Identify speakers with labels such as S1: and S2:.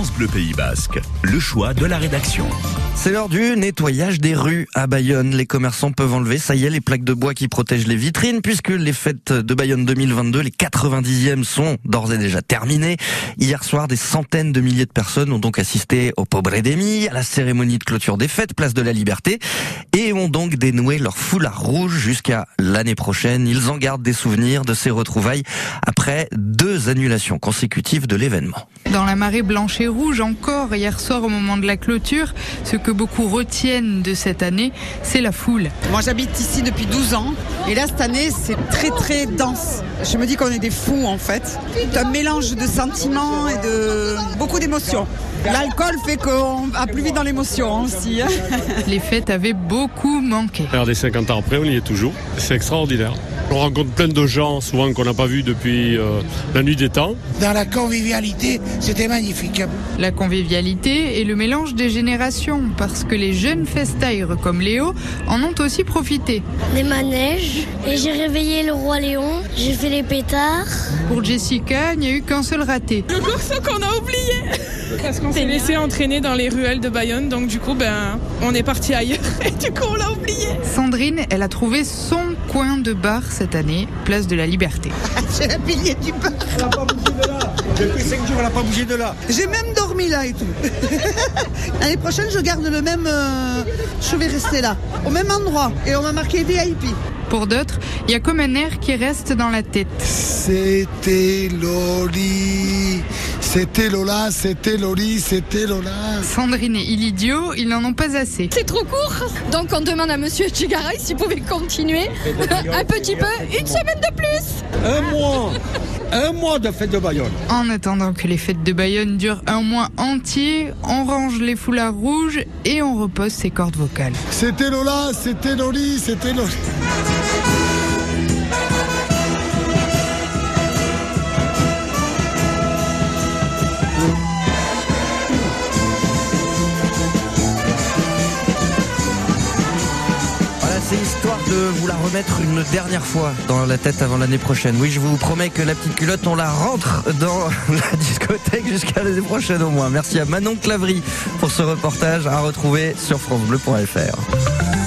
S1: France Bleu Pays Basque, le choix de la rédaction.
S2: C'est l'heure du nettoyage des rues à Bayonne. Les commerçants peuvent enlever, ça y est, les plaques de bois qui protègent les vitrines, puisque les fêtes de Bayonne 2022, les 90e, sont d'ores et déjà terminées. Hier soir, des centaines de milliers de personnes ont donc assisté au Pobre Demi, à la cérémonie de clôture des fêtes, place de la Liberté, et ont donc dénoué leur foulard rouge jusqu'à l'année prochaine. Ils en gardent des souvenirs de ces retrouvailles après deux annulations consécutives de l'événement.
S3: Dans la marée blanche et rouge, encore hier soir au moment de la clôture, ce que beaucoup retiennent de cette année, c'est la foule.
S4: Moi j'habite ici depuis 12 ans et là cette année c'est très très dense. Je me dis qu'on est des fous en fait. C'est un mélange de sentiments et de beaucoup d'émotions. L'alcool fait qu'on va plus vite dans l'émotion aussi.
S3: Les fêtes avaient beaucoup manqué.
S5: Regardez, 50 ans après, on y est toujours. C'est extraordinaire. On rencontre plein de gens, souvent qu'on n'a pas vus depuis euh, la nuit des temps.
S6: Dans la convivialité, c'était magnifique.
S3: La convivialité et le mélange des générations, parce que les jeunes festaires comme Léo en ont aussi profité.
S7: Des manèges, et j'ai réveillé le roi Léon, j'ai fait les pétards.
S3: Pour Jessica, il n'y a eu qu'un seul raté.
S8: Le courson qu'on a oublié Parce qu'on s'est laissé entraîner dans les ruelles de Bayonne, donc du coup, ben, on est parti ailleurs et du coup, on l'a oublié.
S3: Sandrine, elle a trouvé son coin de bar cette année, place de la Liberté.
S4: J'ai un pilier du bar.
S6: Elle n'a pas bougé de là. Depuis 5 jours, elle n'a pas bougé de là.
S4: J'ai même dormi là et tout. L'année prochaine je garde le même... euh, je vais rester là, au même endroit. Et on m'a marqué VIP.
S3: Pour d'autres, il y a comme un air qui reste dans la tête.
S6: C'était Loli. C'était Lola, c'était Loli, c'était Lola.
S3: Sandrine et Ilidio, ils n'en ont pas assez.
S7: C'est trop court, donc on demande à Monsieur Chigaray s'il pouvait continuer un petit peu, une semaine de plus.
S6: Un mois. Un mois de fête de Bayonne.
S3: En attendant que les fêtes de Bayonne durent un mois entier, on range les foulards rouges et on repose ses cordes vocales.
S6: C'était Lola, c'était Loli, c'était Loli.
S2: Vous la remettre une dernière fois dans la tête avant l'année prochaine. Oui, je vous promets que la petite culotte, on la rentre dans la discothèque jusqu'à l'année prochaine au moins. Merci à Manon Clavry pour ce reportage à retrouver sur francebleu.fr.